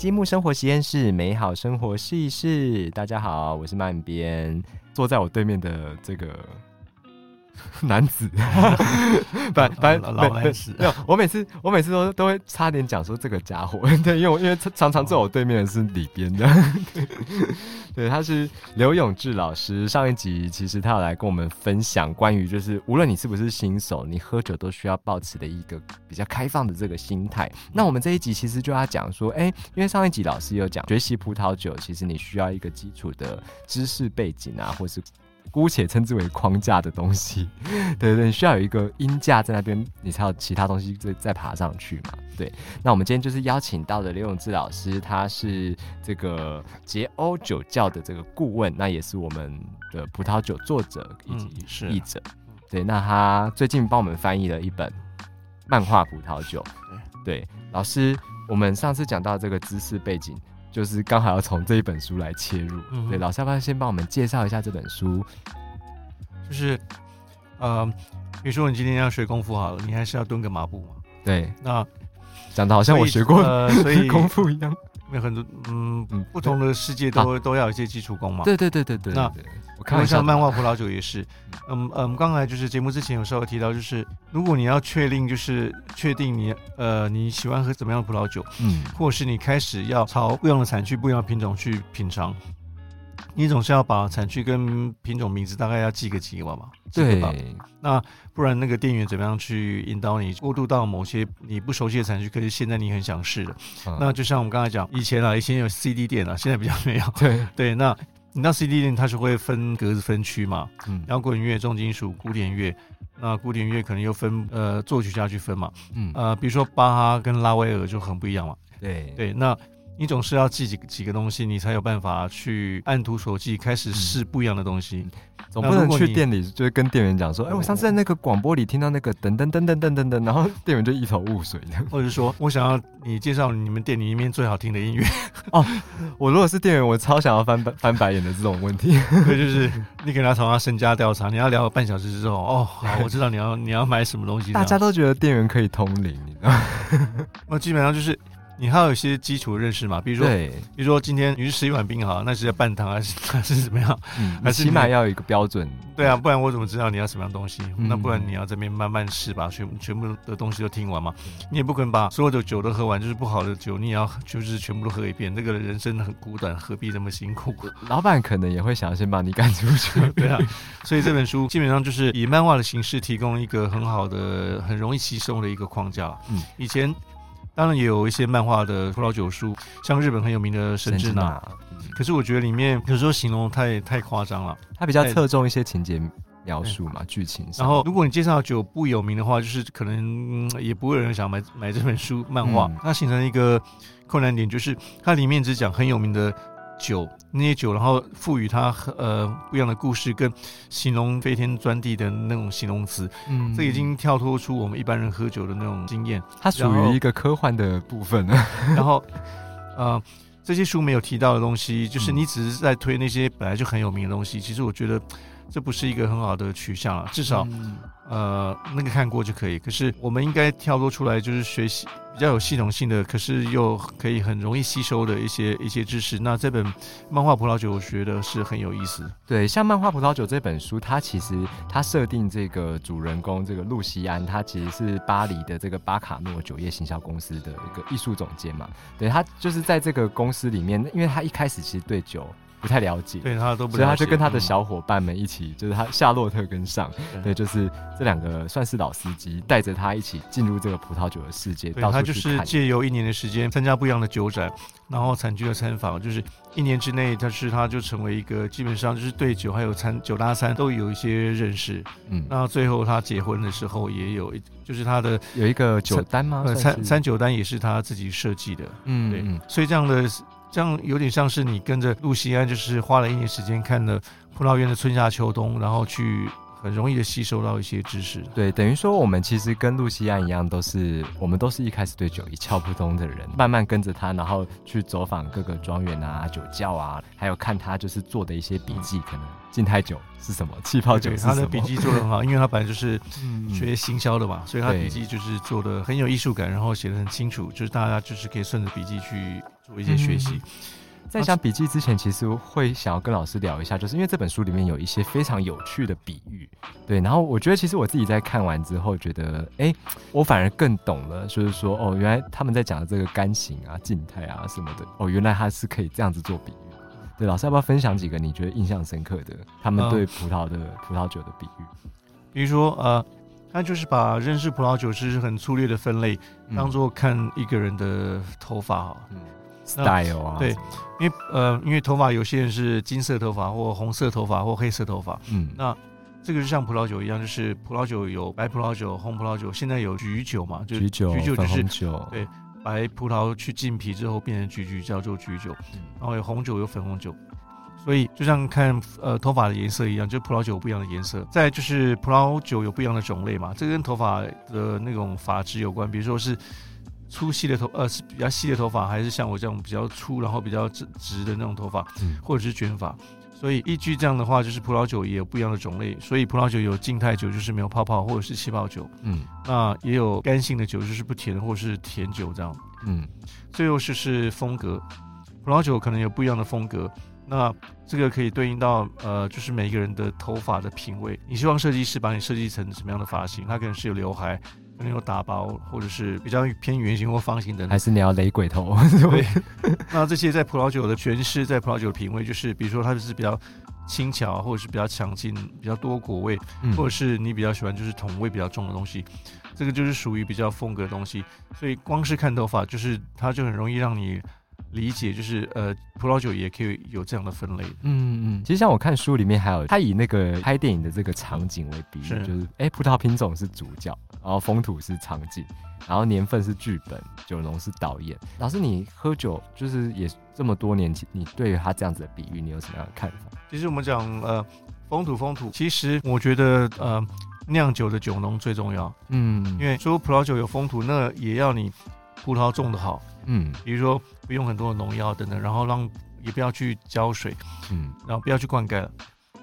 积木生活实验室，美好生活试一试。大家好，我是曼边，坐在我对面的这个。男子，反反老男子，没有。我每次我每次都都会差点讲说这个家伙，对，因为我因为常常坐我对面的是里边的，对，对，他是刘永志老师。上一集其实他有来跟我们分享关于就是无论你是不是新手，你喝酒都需要保持的一个比较开放的这个心态。那我们这一集其实就要讲说，哎，因为上一集老师有讲学习葡萄酒，其实你需要一个基础的知识背景啊，或是。姑且称之为框架的东西，对对，需要有一个音架在那边，你才有其他东西再再爬上去嘛。对，那我们今天就是邀请到的刘永志老师，他是这个杰欧酒窖的这个顾问，那也是我们的葡萄酒作者以及译者。对，那他最近帮我们翻译了一本漫画葡萄酒。对，老师，我们上次讲到这个知识背景。就是刚好要从这一本书来切入，对，老师要不要先帮我们介绍一下这本书？就是，呃，比如说你今天要学功夫好了，你还是要蹲个马步嘛。对，那讲的好像我学过所以功夫一样。有很多嗯不同的世界都都要有一些基础功嘛。对对对对对。那我看像漫画葡萄酒也是，嗯嗯，刚才就是节目之前有稍微提到，就是如果你要确定就是确定你呃你喜欢喝怎么样的葡萄酒，嗯，或是你开始要朝不一样的产区、不一样的品种去品尝。你总是要把产区跟品种名字大概要记个几万嘛？对那不然那个店员怎么样去引导你过渡到某些你不熟悉的产区？可是现在你很想试的。那就像我们刚才讲，以前啊，以前有 CD 店啊，现在比较没有。对对，那你到 CD 店，它是会分格子分区嘛？嗯，摇滚乐、重金属、古典乐，那古典乐可能又分呃作曲家去分嘛。嗯呃，比如说巴哈跟拉威尔就很不一样嘛。对对，那。你总是要记几几个东西，你才有办法去按图索骥，开始试不一样的东西。总不能去店里就是跟店员讲说：“哎，我上次在那个广播里听到那个噔噔噔噔噔噔噔，然后 店员就一头雾水的。”或者说，我想要你介绍你们店里面最好听的音乐。哦，我如果是店员，我超想要翻翻白眼的这种问题。对，就是你给他从他身家调查，你要聊半小时之后，哦，好，我知道你要你要买什么东西。大家都觉得店员可以通灵，你知道？我基本上就是。你还有一些基础认识嘛？比如说，比如说今天你是吃一碗冰好，那是要半糖还是 还是怎么样？嗯，还是起码要有一个标准。对啊，不然我怎么知道你要什么样东西？那不然你要这边慢慢试吧，全全部的东西都听完嘛。你也不可能把所有的酒都喝完，就是不好的酒，你也要就是全部都喝一遍。这个人生很苦短，何必那么辛苦？老板可能也会想要先把你赶出去。对啊，所以这本书基本上就是以漫画的形式提供一个很好的、很容易吸收的一个框架。嗯，以前。当然也有一些漫画的葡萄酒书，像日本很有名的神之娜，可是我觉得里面有时候形容太太夸张了，它比较侧重一些情节描述嘛，剧情。然后如果你介绍酒不有名的话，就是可能也不会有人想买买这本书漫画。它形成一个困难点，就是它里面只讲很有名的。酒那些酒，然后赋予它呃不一样的故事，跟形容飞天钻地的那种形容词，嗯，这已经跳脱出我们一般人喝酒的那种经验。它属于一个科幻的部分。然后，呃，这些书没有提到的东西，就是你只是在推那些本来就很有名的东西。其实我觉得这不是一个很好的取向啊，至少呃那个看过就可以。可是我们应该跳脱出来，就是学习。比较有系统性的，可是又可以很容易吸收的一些一些知识。那这本漫画葡萄酒，我觉得是很有意思。对，像漫画葡萄酒这本书，它其实它设定这个主人公这个露西安，他其实是巴黎的这个巴卡诺酒业行销公司的一个艺术总监嘛。对他就是在这个公司里面，因为他一开始其实对酒。不太了解，对他都不，所以他就跟他的小伙伴们一起，就是他夏洛特跟上，对，就是这两个算是老司机，带着他一起进入这个葡萄酒的世界。对他就是借由一年的时间参加不一样的酒展，然后产区的参访，就是一年之内，他是他就成为一个基本上就是对酒还有餐酒搭餐都有一些认识。嗯，那最后他结婚的时候也有，就是他的有一个酒单吗？餐餐酒单也是他自己设计的。嗯，对，所以这样的。这样有点像是你跟着露西安，就是花了一年时间看了葡萄园的春夏秋冬，然后去很容易的吸收到一些知识。对，等于说我们其实跟露西安一样，都是我们都是一开始对酒一窍不通的人，慢慢跟着他，然后去走访各个庄园啊、酒窖啊，还有看他就是做的一些笔记，可能静态酒是什么，气泡酒是什么。他的笔记做的很好，因为他本来就是学行销的嘛，所以他笔记就是做的很有艺术感，然后写的很清楚，就是大家就是可以顺着笔记去做一些学习。在讲笔记之前，其实会想要跟老师聊一下，就是因为这本书里面有一些非常有趣的比喻，对。然后我觉得，其实我自己在看完之后，觉得，哎，我反而更懂了，就是说，哦，原来他们在讲的这个干型啊、静态啊什么的，哦，原来他是可以这样子做比喻。对，老师要不要分享几个你觉得印象深刻的他们对葡萄的葡萄酒的比喻？比如说，呃，他就是把认识葡萄酒是很粗略的分类，当做看一个人的头发哈。Style 啊，对，因为呃，因为头发有些人是金色头发或红色头发或黑色头发，嗯，那这个就像葡萄酒一样，就是葡萄酒有白葡萄酒、红葡萄酒，现在有橘酒嘛，就橘酒、橘酒就是酒，对，白葡萄去浸皮之后变成橘橘叫做橘酒，然后有红酒有粉红酒，所以就像看呃头发的颜色一样，就葡萄酒有不一样的颜色。再就是葡萄酒有不一样的种类嘛，这跟头发的那种发质有关，比如说是。粗细的头，呃，是比较细的头发，还是像我这种比较粗，然后比较直直的那种头发，嗯或者是卷发。所以依据这样的话，就是葡萄酒也有不一样的种类。所以葡萄酒有静态酒，就是没有泡泡，或者是气泡酒。嗯，那也有干性的酒，就是不甜的，或者是甜酒这样。嗯，最后是是风格，葡萄酒可能有不一样的风格。那这个可以对应到呃，就是每一个人的头发的品味。你希望设计师把你设计成什么样的发型？他可能是有刘海。可能有打薄，或者是比较偏圆形或方形的，还是你要雷鬼头？对。那这些在葡萄酒的诠释，在葡萄酒的品味，就是比如说它就是比较轻巧，或者是比较强劲，比较多果味，或者是你比较喜欢就是桶味比较重的东西，这个就是属于比较风格的东西。所以光是看头发，就是它就很容易让你。理解就是呃，葡萄酒也可以有这样的分类。嗯嗯，其实像我看书里面还有，他以那个拍电影的这个场景为比喻，就是哎，葡萄品种是主角，然后风土是场景，然后年份是剧本，酒农是导演。老师，你喝酒就是也这么多年，你对于他这样子的比喻，你有什么样的看法？其实我们讲呃，风土风土，其实我觉得呃，酿酒的酒农最重要。嗯，因为说葡萄酒有风土，那也要你葡萄种的好。嗯，比如说不用很多的农药等等，然后让也不要去浇水，嗯，然后不要去灌溉了，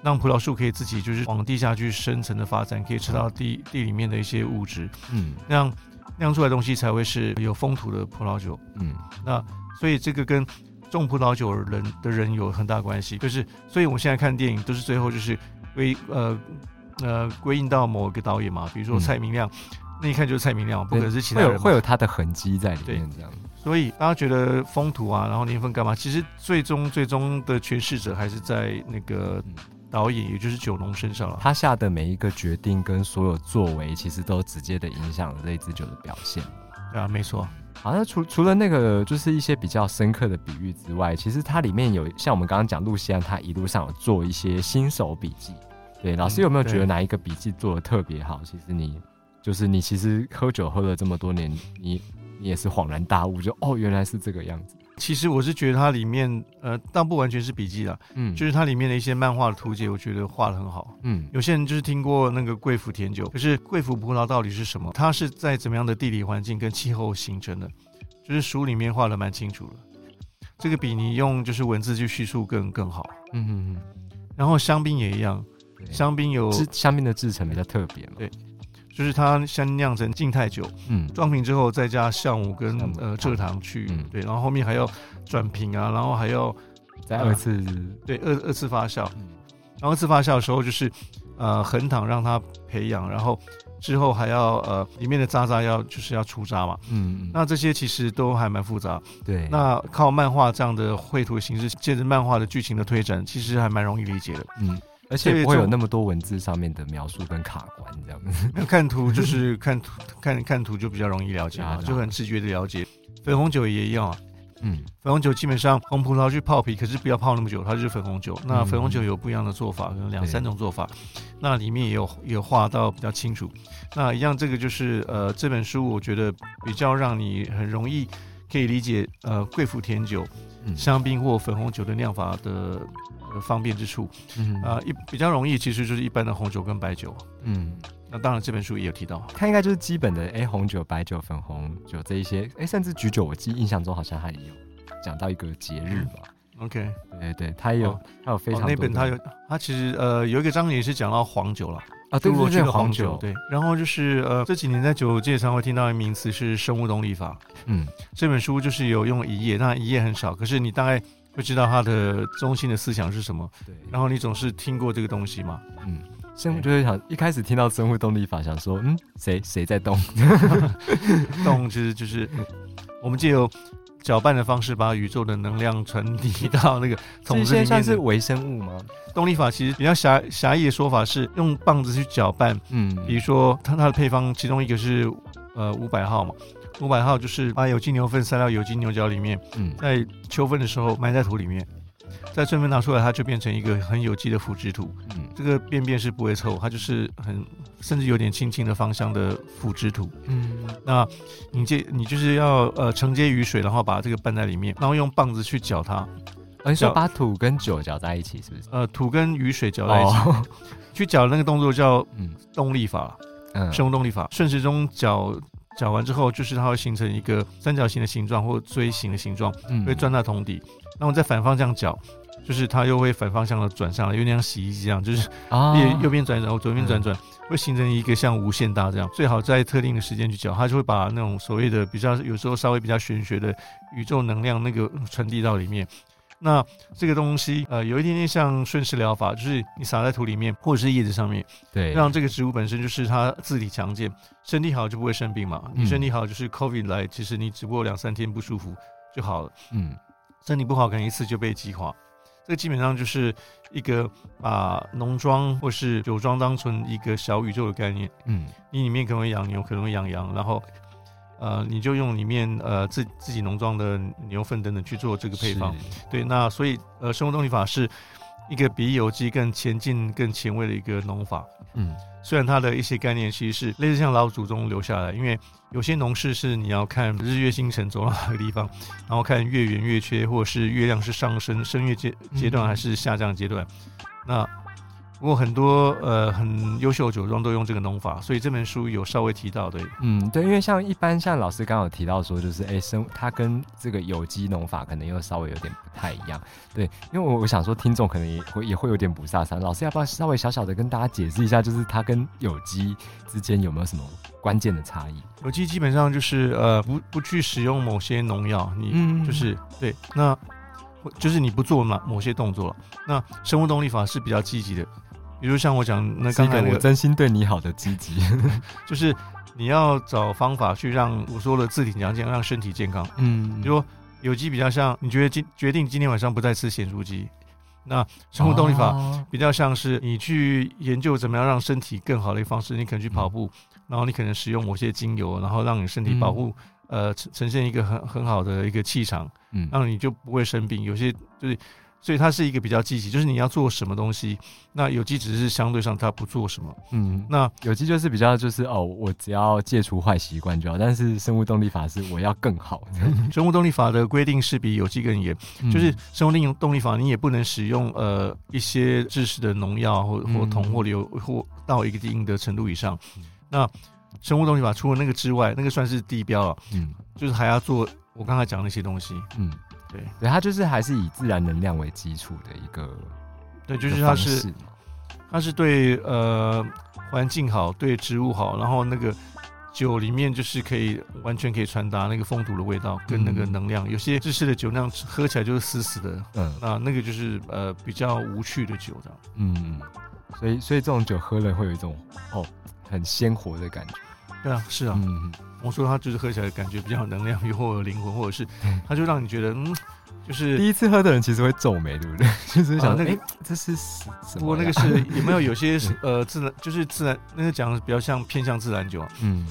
让葡萄树可以自己就是往地下去深层的发展，可以吃到地地里面的一些物质，嗯，那样酿出来东西才会是有风土的葡萄酒，嗯，那所以这个跟种葡萄酒人的人有很大关系，就是所以我们现在看电影都是最后就是归呃呃归因到某一个导演嘛，比如说蔡明亮，那一看就是蔡明亮，不可能是其他人，会有他的痕迹在里面这样。所以大家觉得风土啊，然后年份干嘛？其实最终最终的诠释者还是在那个导演，也就是九龙身上了。他下的每一个决定跟所有作为，其实都直接的影响了这支酒的表现。对啊，没错。好，那除除了那个就是一些比较深刻的比喻之外，其实它里面有像我们刚刚讲路西安，他一路上有做一些新手笔记。对，老师有没有觉得哪一个笔记做的特别好？其实你就是你，其实喝酒喝了这么多年，你。你也是恍然大悟，就哦，原来是这个样子。其实我是觉得它里面，呃，但不完全是笔记啦，嗯，就是它里面的一些漫画的图解，我觉得画的很好。嗯，有些人就是听过那个贵腐甜酒，可是贵腐葡萄到底是什么？它是在怎么样的地理环境跟气候形成的？就是书里面画的蛮清楚的。这个比你用就是文字去叙述更更好。嗯嗯嗯。然后香槟也一样，香槟有香槟的制成比较特别嘛？对。就是它先酿成静态酒，嗯，装瓶之后再加酵母跟呃蔗糖去，嗯。对，然后后面还要转瓶啊，然后还要再二次，对，二二次发酵，嗯。然后二次发酵的时候就是呃横躺让它培养，然后之后还要呃里面的渣渣要就是要出渣嘛，嗯，那这些其实都还蛮复杂，对，那靠漫画这样的绘图形式，借着漫画的剧情的推展，其实还蛮容易理解的，嗯。而且不会有那么多文字上面的描述跟卡关这样子。看图就是 看图，看看图就比较容易了解啊，就很直觉的了解。粉红酒也一样啊，嗯，粉红酒基本上红葡萄去泡皮，可是不要泡那么久，它就是粉红酒。那粉红酒有不一样的做法，可能两三种做法。那里面也有有画到比较清楚。那一样，这个就是呃，这本书我觉得比较让你很容易可以理解呃贵腐甜酒、嗯香槟或粉红酒的酿法的、呃方便之处。嗯啊、一比较容易其实就是一般的红酒跟白酒。嗯，那当然这本书也有提到。它应该就是基本的哎、红酒、白酒、粉红酒这一些，哎、甚至橘酒，我记印象中好像它也有讲到一个节日吧。OK，对对对，它也有，哦它有非常那本它有，它其实呃有一个章节是讲到黄酒了，啊，对对对，黄酒，对。然后就是呃这几年在酒界常会听到的名词是生物动力法。嗯这本书就是有用一页，那一页很少，可是你大概会知道它的中心的思想是什么，对，然后你总是听过这个东西嘛。嗯，生物就会想一开始听到生物动力法，想说嗯，谁谁在动？动其实就是我们借由搅拌的方式把宇宙的能量传递到那个这 桶子里面的。些算是微生物吗？动力法其实比较狭狭义的说法是用棒子去搅拌，嗯，比如说它它的配方，其中一个是呃五百号嘛，五百号就是把有机牛粪塞到有机牛角里面，嗯在秋分的时候埋在土里面，在春分拿出来，它就变成一个很有机的腐殖土。嗯这个便便是不会臭，它就是很甚至有点轻轻的芳香的腐殖土。嗯那你这你就是要呃承接雨水，然后把这个拌在里面，然后用棒子去搅它，哦你说搅把土跟酒搅在一起，是不是？呃土跟雨水搅在一起，哦，去搅的那个动作叫嗯动力法，嗯，生物动力法。顺时钟搅搅完之后，就是它会形成一个三角形的形状或锥形的形状，嗯会钻到桶底。那我再反方向搅，就是它又会反方向的转上来，有点像洗衣机一样，就是啊右右边转一转，或左边转转，会形成一个像无限大这样。最好在特定的时间去搅，它就会把那种所谓的比较有时候稍微比较玄学的宇宙能量那个传递到里面。那这个东西，呃，有一点点像顺势疗法，就是你撒在土里面或者是叶子上面，对，让这个植物本身就是它自体强健，身体好就不会生病嘛。你嗯身体好就是 COVID 来，其实你只不过两三天不舒服就好了。嗯身体不好，可能一次就被击垮。这个基本上就是一个把农庄或是酒庄当成一个小宇宙的概念。嗯你里面可能会养牛，可能会养羊，然后呃，你就用里面呃自自己农庄的牛粪等等去做这个配方。对，那所以呃，生物动力法是一个比有机更前进、更前卫的一个农法。嗯虽然它的一些概念其实是类似像老祖宗留下来，因为有些农事是你要看日月星辰走到哪个地方，然后看月圆月缺，或者是月亮是上升升月阶阶段还是下降阶段。那不过很多呃很优秀的酒庄都用这个农法，所以这本书有稍微提到的。嗯，对，因为像一般像老师刚刚有提到说，就是哎生它跟这个有机农法可能又稍微有点不太一样。对，因为我我想说听众可能也会也会有点不飒飒，老师要不要稍微小小的跟大家解释一下，就是它跟有机之间有没有什么关键的差异？有机基本上就是呃不不去使用某些农药，你嗯就是对那。就是你不做某某些动作了，那生物动力法是比较积极的，比如像我讲那刚才那个真心对你好的积极。就是你要找方法去让我说的自体强健，让身体健康。嗯比如说有机比较像，你觉得今决定今天晚上不再吃咸酥鸡，那生物动力法哦比较像是你去研究怎么样让身体更好的一个方式，你可能去跑步，然后你可能使用某些精油，然后让你身体保护、呃呈呈现一个很很好的一个气场，嗯让你就不会生病。有些就是。所以它是一个比较积极，就是你要做什么东西，那有机只是相对上它不做什么。嗯，那有机就是比较就是哦，我只要戒除坏习惯就好，但是生物动力法是我要更好，生物动力法的规定是比有机更严，嗯就是生物力动力法，你也不能使用呃一些致死的农药或或嗯铜或硫或到一个一定的程度以上嗯。那生物动力法除了那个之外，那个算是地标了，嗯就是还要做我刚才讲那些东西。嗯，对。对，它就是还是以自然能量为基础的一个，对，就是它是它是对呃环境好，对植物好，然后那个。酒里面就是可以完全可以传达那个风土的味道跟那个嗯。能量，有些芝士的酒那样喝起来就是死死的，嗯。那那个就是呃比较无趣的酒这样。嗯，所以所以这种酒喝了会有一种哦很鲜活的感觉，对啊，是啊，嗯。我说它就是喝起来感觉比较有能量，又或有灵魂，或者是它就让你觉得嗯，就是第一次喝的人其实会皱眉，对不对？就是想啊那个哎这是什什么？不过那个是 有没有有些是呃自然就是自然那个讲的比较像偏向自然酒啊，嗯。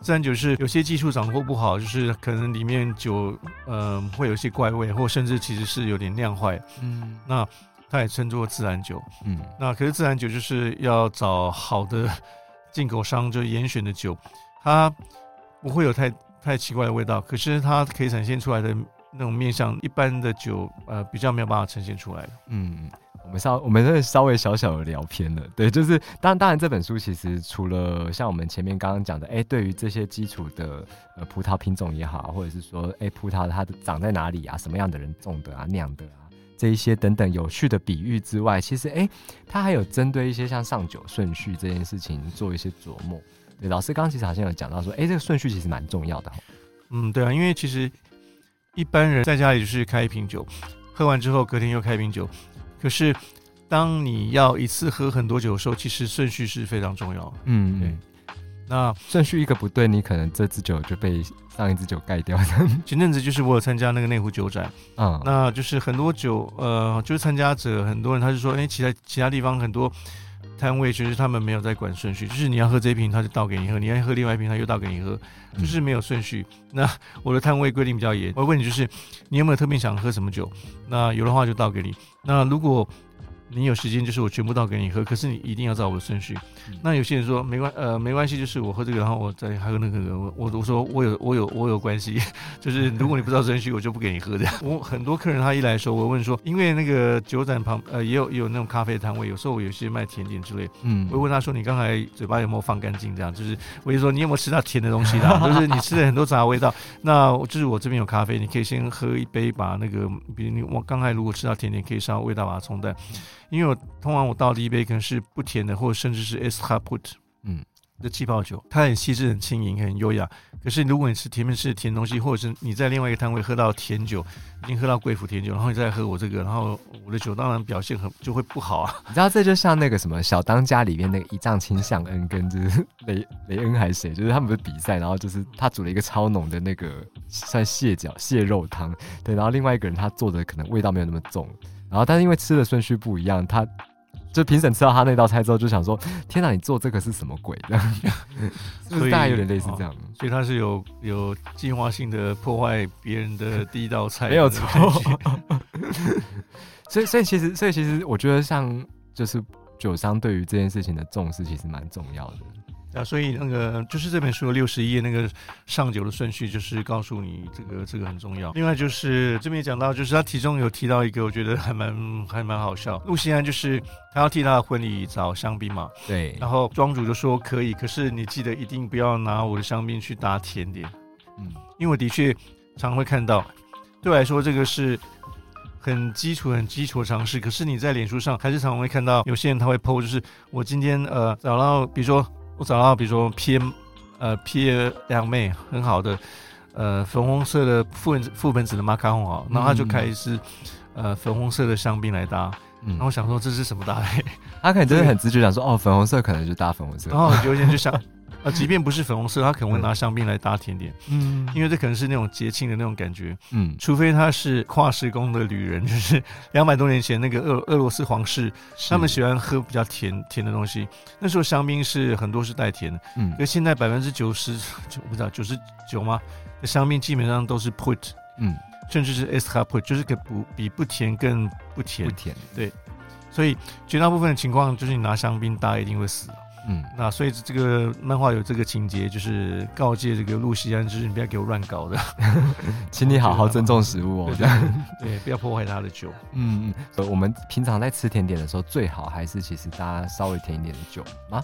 自然酒是有些技术掌握不好，就是可能里面酒呃会有一些怪味，或甚至其实是有点酿坏，嗯。那它也称作自然酒。嗯。那可是自然酒就是要找好的进口商，就严选的酒，它不会有太太奇怪的味道，可是它可以展现出来的那种面向一般的酒，呃，比较没有办法呈现出来。嗯，我们稍我们这稍微小小的聊偏了，对，就是当当然这本书其实除了像我们前面刚刚讲的，哎，对于这些基础的呃葡萄品种也好，或者是说，哎，葡萄它的长在哪里啊，什么样的人种的啊，酿的啊，这一些等等有趣的比喻之外，其实哎，他还有针对一些像上酒顺序这件事情做一些琢磨。对，老师刚其实好像有讲到说，哎，这个顺序其实蛮重要的。嗯，对啊，因为其实一般人在家里就是开一瓶酒，喝完之后隔天又开一瓶酒。可是当你要一次喝很多酒的时候，其实顺序是非常重要。嗯，对。那顺序一个不对，你可能这支酒就被上一支酒盖掉。前阵子就是我有参加那个内湖酒展，嗯，那就是很多酒，呃，就是参加者很多人他就说，哎，其他其他地方很多。摊位其实他们没有在管顺序，就是你要喝这一瓶，他就倒给你喝；你要喝另外一瓶，他又倒给你喝，就是没有顺序。那我的摊位规定比较严，我问你就是，你有没有特别想喝什么酒？那有的话就倒给你。那如果你有时间，就是我全部倒给你喝，可是你一定要照我的顺序。那有些人说没关呃没关系，就是我喝这个，然后我再喝那个。我我说我有我有我有关系，就是如果你不知道顺序，我就不给你喝的。我很多客人他一来的时候，我问说，因为那个酒展旁呃也有也有那种咖啡摊位，有时候我有些卖甜点之类，嗯，我问他说你刚才嘴巴有没有放干净？这样就是我就说你有没有吃到甜的东西啦？就是你吃了很多杂味道。那就是我这边有咖啡，你可以先喝一杯，把那个比如你我刚才如果吃到甜点，可以稍微味道把它冲淡。因为我通常我倒第一杯可能是不甜的，或者甚至是 S h put，嗯。的气泡酒，它很细致、很轻盈、很优雅。可是如果你吃甜面是甜东西，或者是你在另外一个摊位喝到甜酒，已经喝到贵府甜酒，然后你再喝我这个，然后我的酒当然表现很就会不好啊。你知道这就像那个什么小当家里面那个一丈青向恩跟就是雷雷恩还是谁，就是他们的比赛，然后就是他煮了一个超浓的那个算蟹脚蟹肉汤，对，然后另外一个人他做的可能味道没有那么重，然后但是因为吃的顺序不一样，他。就评审吃到他那道菜之后，就想说：“天哪，你做这个是什么鬼？”这样，所以大概有点类似这样。所以他是有有计划性的破坏别人的第一道菜，没有错。所以，所以其实，所以其实，我觉得像就是酒商对于这件事情的重视，其实蛮重要的。啊，所以那个就是这本书的六十页那个上酒的顺序，就是告诉你这个这个很重要。另外就是这边讲到，就是他其中有提到一个，我觉得还蛮还蛮好笑。陆西安就是他要替他的婚礼找香槟嘛，对。然后庄主就说可以，可是你记得一定不要拿我的香槟去搭甜点，嗯，因为我的确常会看到，对我来说这个是很基础很基础的尝试。可是你在脸书上还是常常会看到有些人他会 PO，就是我今天呃找到，比如说。我找到，比如说 P M，呃 P 两妹很好的，呃粉红色的副本副本子的马卡龙啊，然后他就开始呃粉红色的香槟来搭，然后想说这是什么搭配？他可能真的很直觉想说哦粉红色可能就搭粉红色，然后有点就想。啊，即便不是粉红色，他可能会拿香槟来搭甜点，嗯，因为这可能是那种节庆的那种感觉，嗯，除非他是跨时空的旅人，就是 两百多年前那个俄俄罗斯皇室，他们喜欢喝比较甜甜的东西，那时候香槟是很多是带甜的，嗯，那现在百分之九十九不知道九十九吗？香槟基本上都是 put，嗯，甚至是 s h a put，就是可不比不甜更不甜，不甜，对，所以绝大部分的情况就是你拿香槟搭一定会死。嗯，那所以这个漫画有这个情节，就是告诫这个露西安，就是你不要给我乱搞的，请你好好尊重食物哦，这样对，不要破坏他的酒。嗯嗯，我们平常在吃甜点的时候，最好还是其实大家稍微甜一点的酒吗？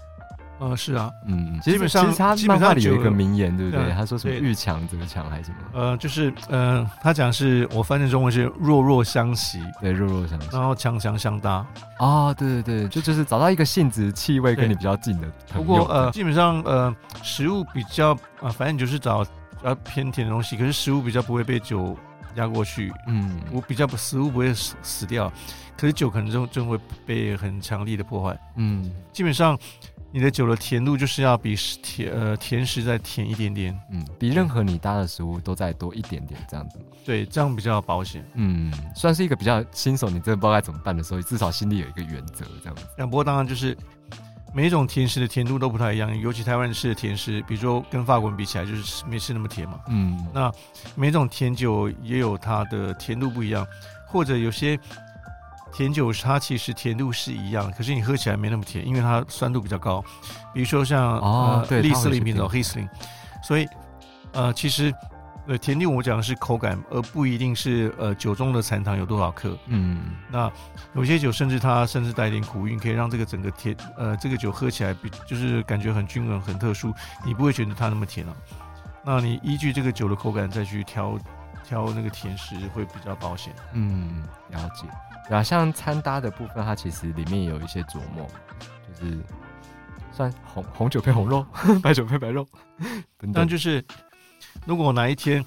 呃，是啊，嗯，基本上，其实他漫画里有一个名言，对不对？他说什么“遇强则强”还是什么？呃，就是，呃，他讲是我翻译中文是“弱弱相袭”，对，“弱弱相袭”，然后“强强相搭”。哦，对对对，就就是找到一个性质、气味跟你比较近的。不过，呃，基本上，呃，食物比较啊，反正你就是找要偏甜的东西，可是食物比较不会被酒压过去。嗯，我比较不，食物不会死死掉，可是酒可能就就会被很强力的破坏。嗯，基本上。你的酒的甜度就是要比甜呃甜食再甜一点点，嗯，比任何你搭的食物都再多一点点这样子，对，这样比较保险，嗯，算是一个比较新手，你真的不知道该怎么办的时候，至少心里有一个原则这样子。那不过当然就是每一种甜食的甜度都不太一样，尤其台湾吃的甜食，比如说跟法国人比起来就是没吃那么甜嘛，嗯，那每种甜酒也有它的甜度不一样，或者有些。甜酒它其实甜度是一样，可是你喝起来没那么甜，因为它酸度比较高。比如说像哦，对，利斯林品种黑斯林，所以呃，其实呃甜度我讲的是口感，而不一定是呃酒中的残糖有多少克。嗯那有些酒甚至它甚至带一点苦韵，可以让这个整个甜呃这个酒喝起来比就是感觉很均衡、很特殊，你不会觉得它那么甜啊。那你依据这个酒的口感再去挑挑那个甜食会比较保险。嗯，了解。然后像餐搭的部分，它其实里面也有一些琢磨，就是算红红酒配红肉，白酒配白肉等等。但就是如果哪一天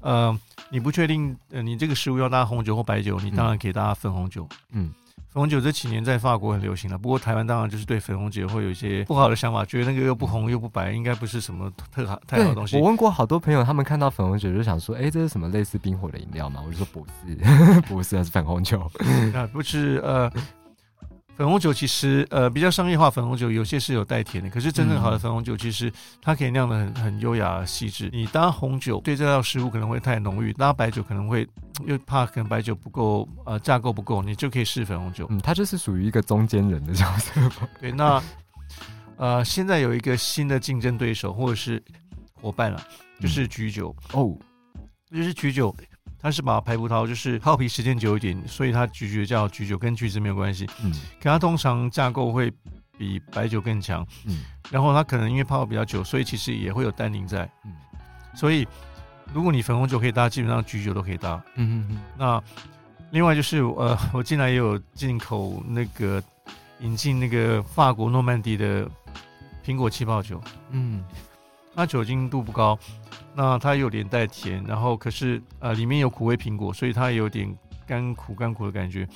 呃你不确定呃你这个食物要搭红酒或白酒，你当然可以搭粉红酒。嗯粉红酒这几年在法国很流行了，不过台湾当然就是对粉红酒会有一些不好的想法，觉得那个又不红又不白，应该不是什么特好太好的东西我。问过好多朋友，他们看到粉红酒就想说：“哎、这是什么类似冰火的饮料吗？”我就说：“不是，不是，那是粉红酒。啊，不是呃，粉红酒其实呃比较商业化，粉红酒有些是有带甜的，可是真正好的粉红酒其实它可以酿的很很优雅细致。你搭红酒对这道食物可能会太浓郁，搭白酒可能会又怕可能白酒不够呃架构不够，你就可以试粉红酒”。嗯，它就是属于一个中间人的角色吧。对，那呃现在有一个新的竞争对手或者是伙伴了，就是橘酒。哦，就是橘酒，它是把白葡萄就是泡皮时间久一点，所以它橘酒叫橘酒，跟橘子没有关系。嗯。可它通常架构会比白酒更强，嗯。然后它可能因为泡比较久，所以其实也会有单宁在。嗯。所以如果你粉红酒可以搭，基本上橘酒都可以搭。嗯嗯那另外就是呃，我近来也有进口那个引进那个法国诺曼底的苹果气泡酒，嗯它酒精度不高，那它有点带甜，然后可是呃里面有苦味苹果，所以它有点干苦干苦的感觉。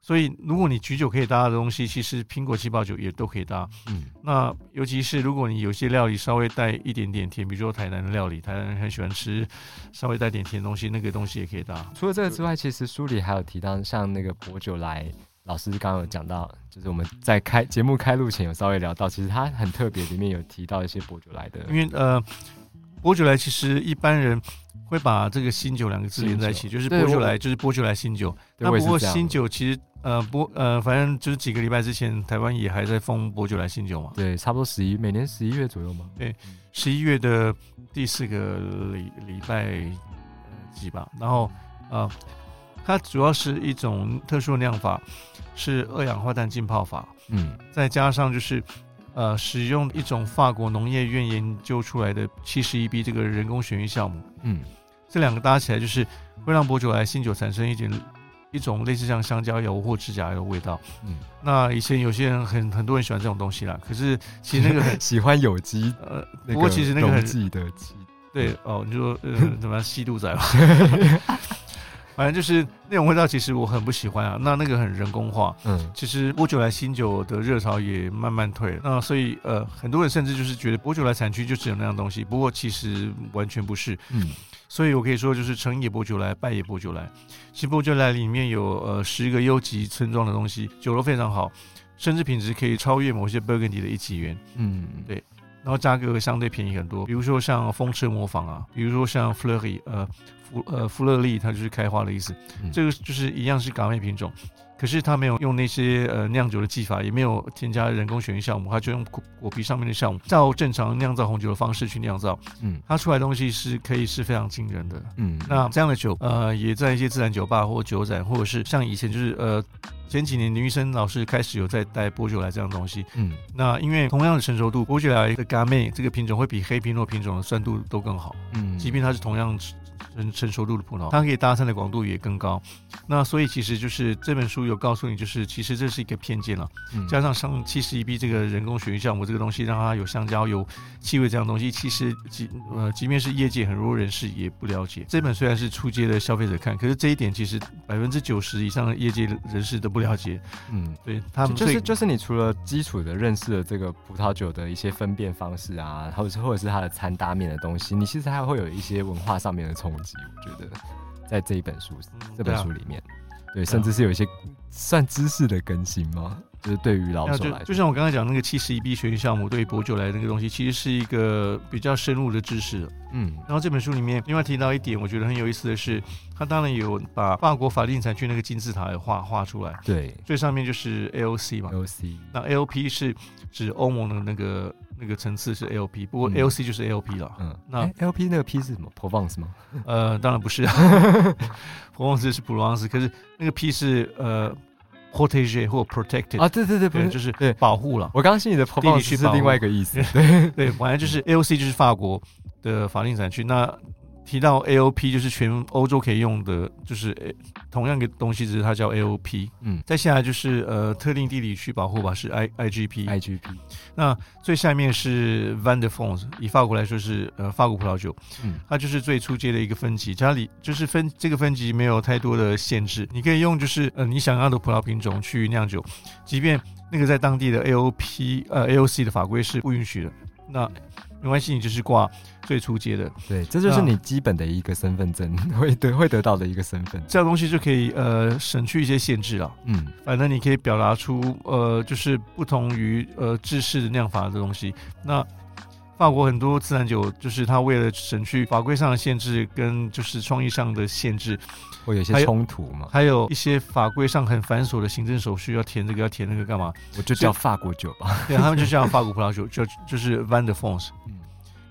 所以如果你举酒可以搭的东西，其实苹果气泡酒也都可以搭。嗯那尤其是如果你有些料理稍微带一点点甜，比如说台南的料理，台南人很喜欢吃稍微带点甜的东西，那个东西也可以搭。除了这个之外，其实书里还有提到，像那个薄酒来，老师刚刚有讲到，就是我们在开节目开录前有稍微聊到，其实它很特别，里面有提到一些薄酒来的，因为呃，波酒来其实一般人会把这个新酒两个字连在一起，就是波酒来就是波酒来新酒。那不过新酒其实呃波呃反正就是几个礼拜之前，台湾也还在封波酒来新酒嘛，对，差不多十一，每年十一月左右嘛。对？十一月的第四个礼礼拜呃几吧，然后呃它主要是一种特殊的酿法，是二氧化碳浸泡法，嗯再加上就是呃使用一种法国农业院研究出来的七十一 B 这个人工选育项目。嗯这两个搭起来就是会让薄酒来新酒产生一点一种类似像香蕉油或指甲油的味道。嗯，那以前有些人很很多人喜欢这种东西啦，可是其实那个很 喜欢有机，呃，那不过其实那个很记的记，对哦，你说呃 怎么样吸毒仔吧？反正就是那种味道，其实我很不喜欢啊。那那个很人工化，嗯其实波酒来新酒的热潮也慢慢退了，那所以呃，很多人甚至就是觉得波酒来产区就只有那样东西，不过其实完全不是。嗯所以我可以说，就是成也波酒来，败也波酒来。其实波酒来里面有呃十个优级村庄的东西，酒都非常好，甚至品质可以超越某些 Burgundy 的一级园，嗯对然后价格相对便宜很多。比如说像风车模仿啊，比如说像 Fleury，呃弗呃弗勒利，它就是开花的意思。嗯这个就是一样是港妹品种，可是他没有用那些呃酿酒的技法，也没有添加人工选育酵母，它就用果果皮上面的酵母，照正常酿造红酒的方式去酿造，嗯。它出来的东西是可以是非常惊人的。嗯，那这样的酒，呃，也在一些自然酒吧或酒展，或者是像以前就是呃前几年林医生老师开始有在带波酒来这样的东西。嗯。那因为同样的成熟度，波酒来的嘎妹这个品种会比黑皮诺品种的酸度都更好，嗯，即便它是同样成成熟度的葡萄，它可以搭讪的广度也更高。那所以其实就是这本书有告诉你，就是其实这是一个偏见了。嗯加上上七十一 B 这个人工选育酵母这个东西，让它有香蕉、有气味这样东西，其实即呃，即便是业界很多人士也不了解。这本虽然是出街的消费者看，可是这一点其实百分之九十以上的业界人士都不了解。嗯。对他们就是就是你除了基础的认识了这个葡萄酒的一些分辨方式啊，或者是或者是它的餐搭面的东西，你其实还会有一些文化上面的冲击。我觉得在这一本书嗯这本书里面，对，甚至是有一些算知识的更新吗？就是对于老手来说，就像我刚才讲那个七十一 B 学习项目对于博九来那个东西，其实是一个比较深入的知识。嗯然后这本书里面另外提到一点，我觉得很有意思的是，他当然有把法国法定产区那个金字塔也画画出来，对最上面就是 AOC 嘛，，OC 那 AOP 是指欧盟的那个那个层次是 AOP，不过嗯 AOC 就是 AOP 了。嗯，那诶 LP 那个 P 是什么？Provence 吗？呃，当然不是啊，普旺斯是普罗旺斯，可是那个 P 是呃 protege 或 protected，、啊，对对对，不，是，就是保护了。我刚刚心里的地理区是另外一个意思，对，对，反正就是 AOC 就是法国的法定产区，那提到 AOP 就是全欧洲可以用的，就是呃同样的东西，只是它叫 AOP。嗯。再下来就是呃特定地理区保护吧，是 I IGP。，IGP，那最下面是 Van de France，以法国来说是呃法国葡萄酒，嗯。它就是最初阶的一个分级，家里就是分这个分级没有太多的限制，你可以用就是呃你想要的葡萄品种去酿酒，即便那个在当地的 AOP 呃 AOC 的法规是不允许的，那没关系，你就是挂最初阶的，对，这就是你基本的一个身份证 会得会得到的一个身份，这样东西就可以呃省去一些限制了。嗯反正你可以表达出呃，就是不同于呃制式的酿法的东西。那法国很多自然酒，就是它为了省去法规上的限制跟就是创意上的限制，会有一些冲突嘛，还有一些法规上很繁琐的行政手续，要填这个要填那个干嘛？我就叫法国酒吧，对，他们就叫法国葡萄酒，就就是 Van de France。嗯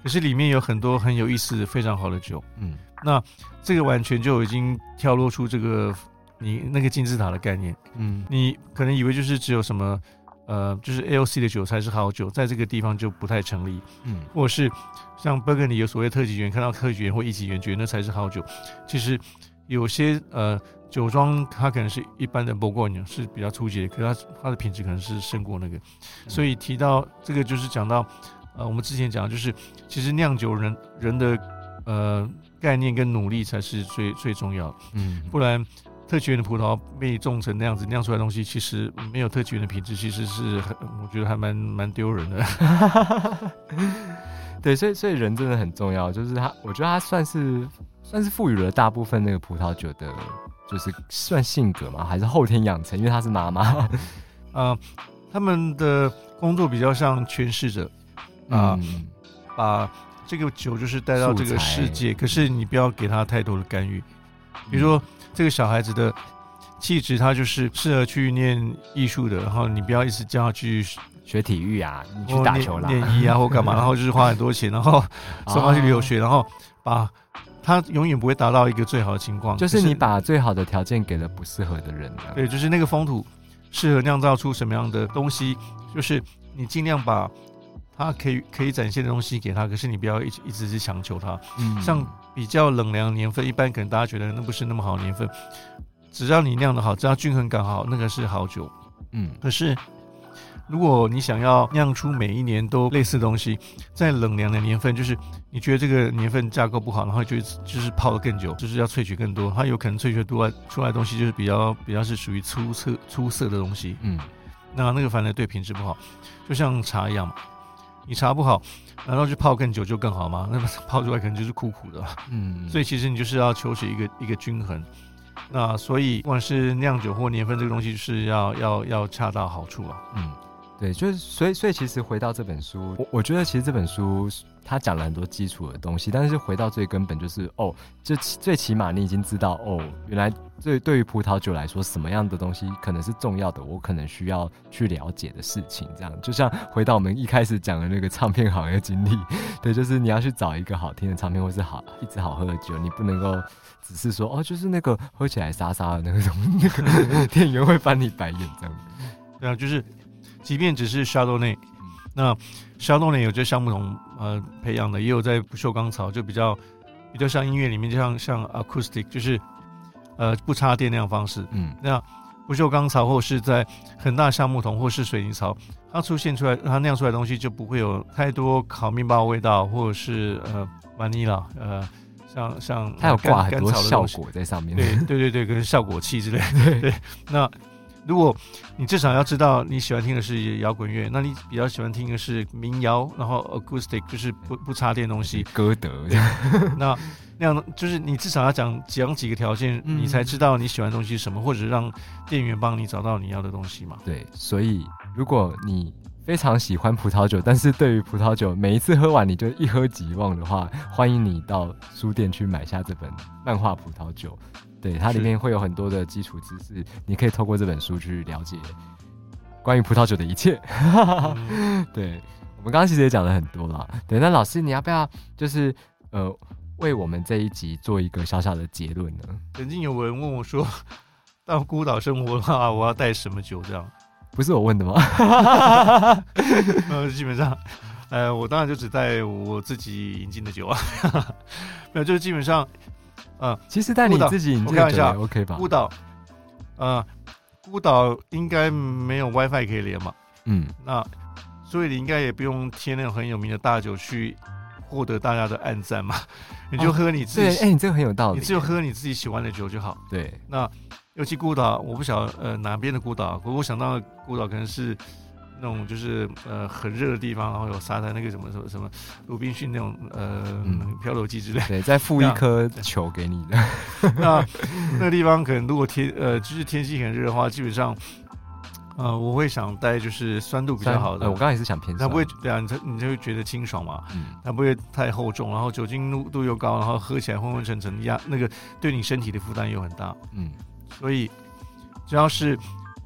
可是里面有很多很有意思、非常好的酒，嗯那这个完全就已经跳露出这个你那个金字塔的概念。嗯你可能以为就是只有什么，呃，就是 AOC 的酒才是好酒，在这个地方就不太成立，嗯或者是像 Burgundy 有所谓特级园，看到特级园或一级园，觉得那才是好酒。其实有些呃酒庄它可能是一般的 Bourgogne 是比较初级的，可是它它的品质可能是胜过那个。所以提到这个就是讲到，呃，我们之前讲的就是其实酿酒人人的呃概念跟努力才是最最重要的。嗯，不然特级园的葡萄被种成那样子酿出来的东西，其实没有特级园的品质，其实是很我觉得还蛮蛮丢人的。对，所以所以人真的很重要，就是他，我觉得他算是算是赋予了大部分那个葡萄酒的，就是算性格嘛，还是后天养成，因为他是妈妈啊、他们的工作比较像诠释者，啊嗯把这个酒就是带到这个世界，可是你不要给他太多的干预。比如说这个小孩子的气质，他就是适合去念艺术的，然后你不要一直叫他去学体育啊，你去打球啦，练医啊或干嘛，然后就是花很多钱，然后送他去留学，然后把他永远不会达到一个最好的情况。就是你把最好的条件给了不适合的人啊。对，就是那个风土适合酿造出什么样的东西，就是你尽量把他可以可以展现的东西给他，可是你不要一直一直去强求他。嗯像比较冷凉年份，一般可能大家觉得那不是那么好的年份，只要你酿的好，只要均衡感好，那个是好酒。嗯。可是，如果你想要酿出每一年都类似的东西，在冷凉的年份，就是你觉得这个年份架构不好，然后就就是泡的更久，就是要萃取更多，它有可能萃取出来出来的东西就是比较比较是属于出色出色的东西，嗯。那那个反而对品质不好，就像茶一样嘛，你茶不好，难道去泡更久就更好吗？那么泡出来可能就是苦苦的，嗯，所以其实你就是要求取一个一个均衡。那所以不管是酿酒或年份这个东西，就是要要要恰到好处啊。嗯，对，就是所以所以其实回到这本书，我我觉得其实这本书他讲了很多基础的东西，但是回到最根本就是哦，这最起码你已经知道哦，原来对对于葡萄酒来说，什么样的东西可能是重要的，我可能需要去了解的事情。这样就像回到我们一开始讲的那个唱片行业经历，对，就是你要去找一个好听的唱片或是好一直好喝的酒，你不能够。只是说哦，就是那个喝起来沙沙的那个东那个店员会翻你白眼这样。对啊，就是即便只是 shadow 内那 Chardonnay 有这橡木桶呃培养的，也有在不锈钢槽，就比较比较像音乐里面，就像像 acoustic，就是呃不插电那样方式。嗯那不锈钢槽或是在很大橡木桶或是水泥槽，它出现出来，它酿出来的东西就不会有太多烤面包味道，或者是呃 vanilla，呃像像它有挂很多效果在上面。对对对对，跟效果器之类的。对，那如果你至少要知道你喜欢听的是摇滚乐，那你比较喜欢听的是民谣，然后 acoustic 就是不不插电的东西。歌德，那那样就是你至少要讲讲几个条件，嗯你才知道你喜欢的东西是什么，或者让店员帮你找到你要的东西嘛。对，所以如果你非常喜欢葡萄酒，但是对于葡萄酒每一次喝完你就一喝即忘的话，欢迎你到书店去买下这本《漫画葡萄酒》。对，它里面会有很多的基础知识，你可以透过这本书去了解关于葡萄酒的一切。嗯 对，我们刚刚其实也讲了很多了。对，那老师你要不要就是呃为我们这一集做一个小小的结论呢？曾经有人问我说，到孤岛生活的话，我要带什么酒？这样，不是我问的吗？呃，基本上，呃，我当然就只带我自己引进的酒啊，没有，就是基本上，呃，其实带你自己引我看一下进的酒也 OK 吧？孤岛，呃，孤岛应该没有 WiFi 可以连嘛，嗯，那所以你应该也不用贴那种很有名的大酒去获得大家的暗赞嘛，你就喝你自对，己，哎、你这个很有道理。你只有喝你自己喜欢的酒就好。对，那尤其孤岛，我不晓得呃哪边的孤岛，我我想到的孤岛可能是那种就是呃很热的地方，然后有沙滩那个什么什么什么鲁滨逊那种呃、嗯漂流记之类。对，再附一颗球给你的。那那个地方可能如果天呃就是天气很热的话，基本上呃我会想带就是酸度比较好的，呃我刚刚也是想偏酸。它不会对啊，你才你就会觉得清爽嘛，嗯，它不会太厚重，然后酒精度度又高，然后喝起来昏昏沉沉，压那个对你身体的负担又很大。嗯，所以只要是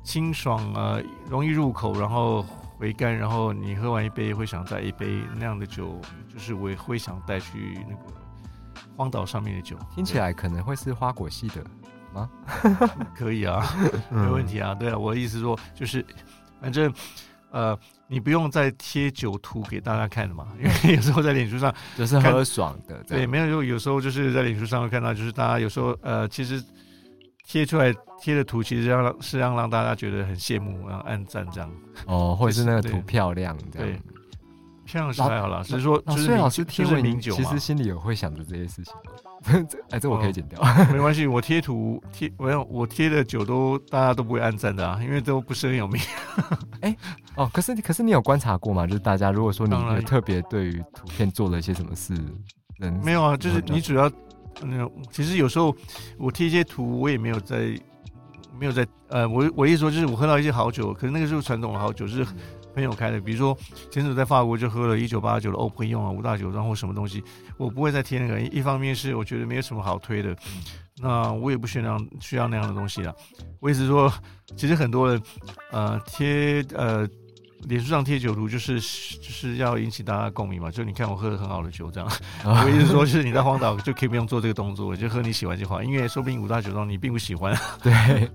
清爽啊容易入口，然后回甘，然后你喝完一杯会想再一杯那样的酒，就是我也会想带去那个荒岛上面的酒。听起来可能会是花果系的。吗可以啊，没问题。啊。对啊，我的意思说就是反正。呃，你不用再贴酒图给大家看了嘛，因为有时候在脸书上，就是喝爽的。对，没有有有时候就是在脸书上会看到，就是大家有时候呃，其实贴出来贴的图，其实让是让让大家觉得很羡慕，然后按赞这样。哦，或者是那个图漂亮这样对。漂亮是还好啦，只是说就是名老师就是听闻名酒其实，心里有会想着这些事情。这哎，这我可以剪掉。没关系。我贴图贴，我要我贴的酒都大家都不会按赞的啊，因为都不是很有名。哎哦，可是可是你有观察过吗？就是大家如果说你特别对于图片做了一些什么事，人没有啊，就是你主要，嗯，其实有时候我贴一些图，我也没有在没有在呃，我我意思说就是我喝到一些好酒，可是那个时候传统的好酒，是朋友开的，比如说前阵在法国就喝了一九八九的欧普用啊五大酒庄或什么东西，我不会再贴那个。一方面是我觉得没有什么好推的，那我也不需要需要那样的东西了。我意思是说，其实很多人呃贴呃。脸书上贴酒图就是就是要引起大家共鸣嘛，就你看我喝的很好的酒这样，啊我意思说就是你在荒岛就可以不用做这个动作，就喝你喜欢就好，因为说不定五大酒庄你并不喜欢。对，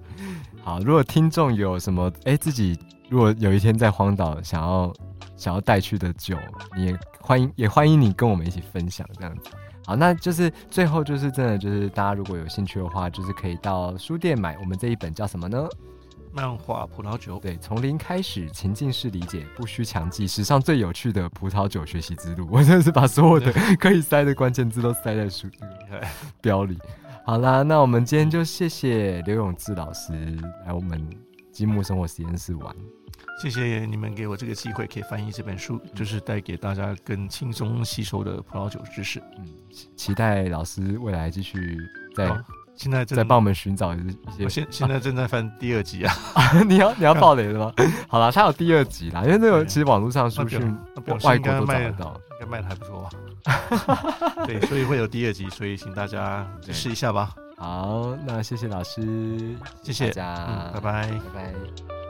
好，如果听众有什么哎、自己如果有一天在荒岛想要想要带去的酒，你也欢迎也欢迎你跟我们一起分享这样子。好，那就是最后就是真的就是大家如果有兴趣的话，就是可以到书店买我们这一本叫什么呢？漫画葡萄酒，对，从零开始，情境式理解，不需强记，史上最有趣的葡萄酒学习之路。我真的是把所有的可以塞的关键字都塞在书这个 标里。好啦，那我们今天就谢谢刘永志老师来我们积木生活实验室玩。谢谢你们给我这个机会，可以翻译这本书，就是带给大家更轻松吸收的葡萄酒知识。嗯，期期待老师未来继续在好现在正在帮我们寻找一些我现现在正在翻第二集啊，你要你要爆雷了吗？好啦，它有第二集啦，因为那个其实网络上书讯那表示外国都找得到。应该卖的还不错吧？对，所以会有第二集，所以请大家对试一下吧。好，那谢谢老师，谢谢大家，嗯，拜拜。拜拜。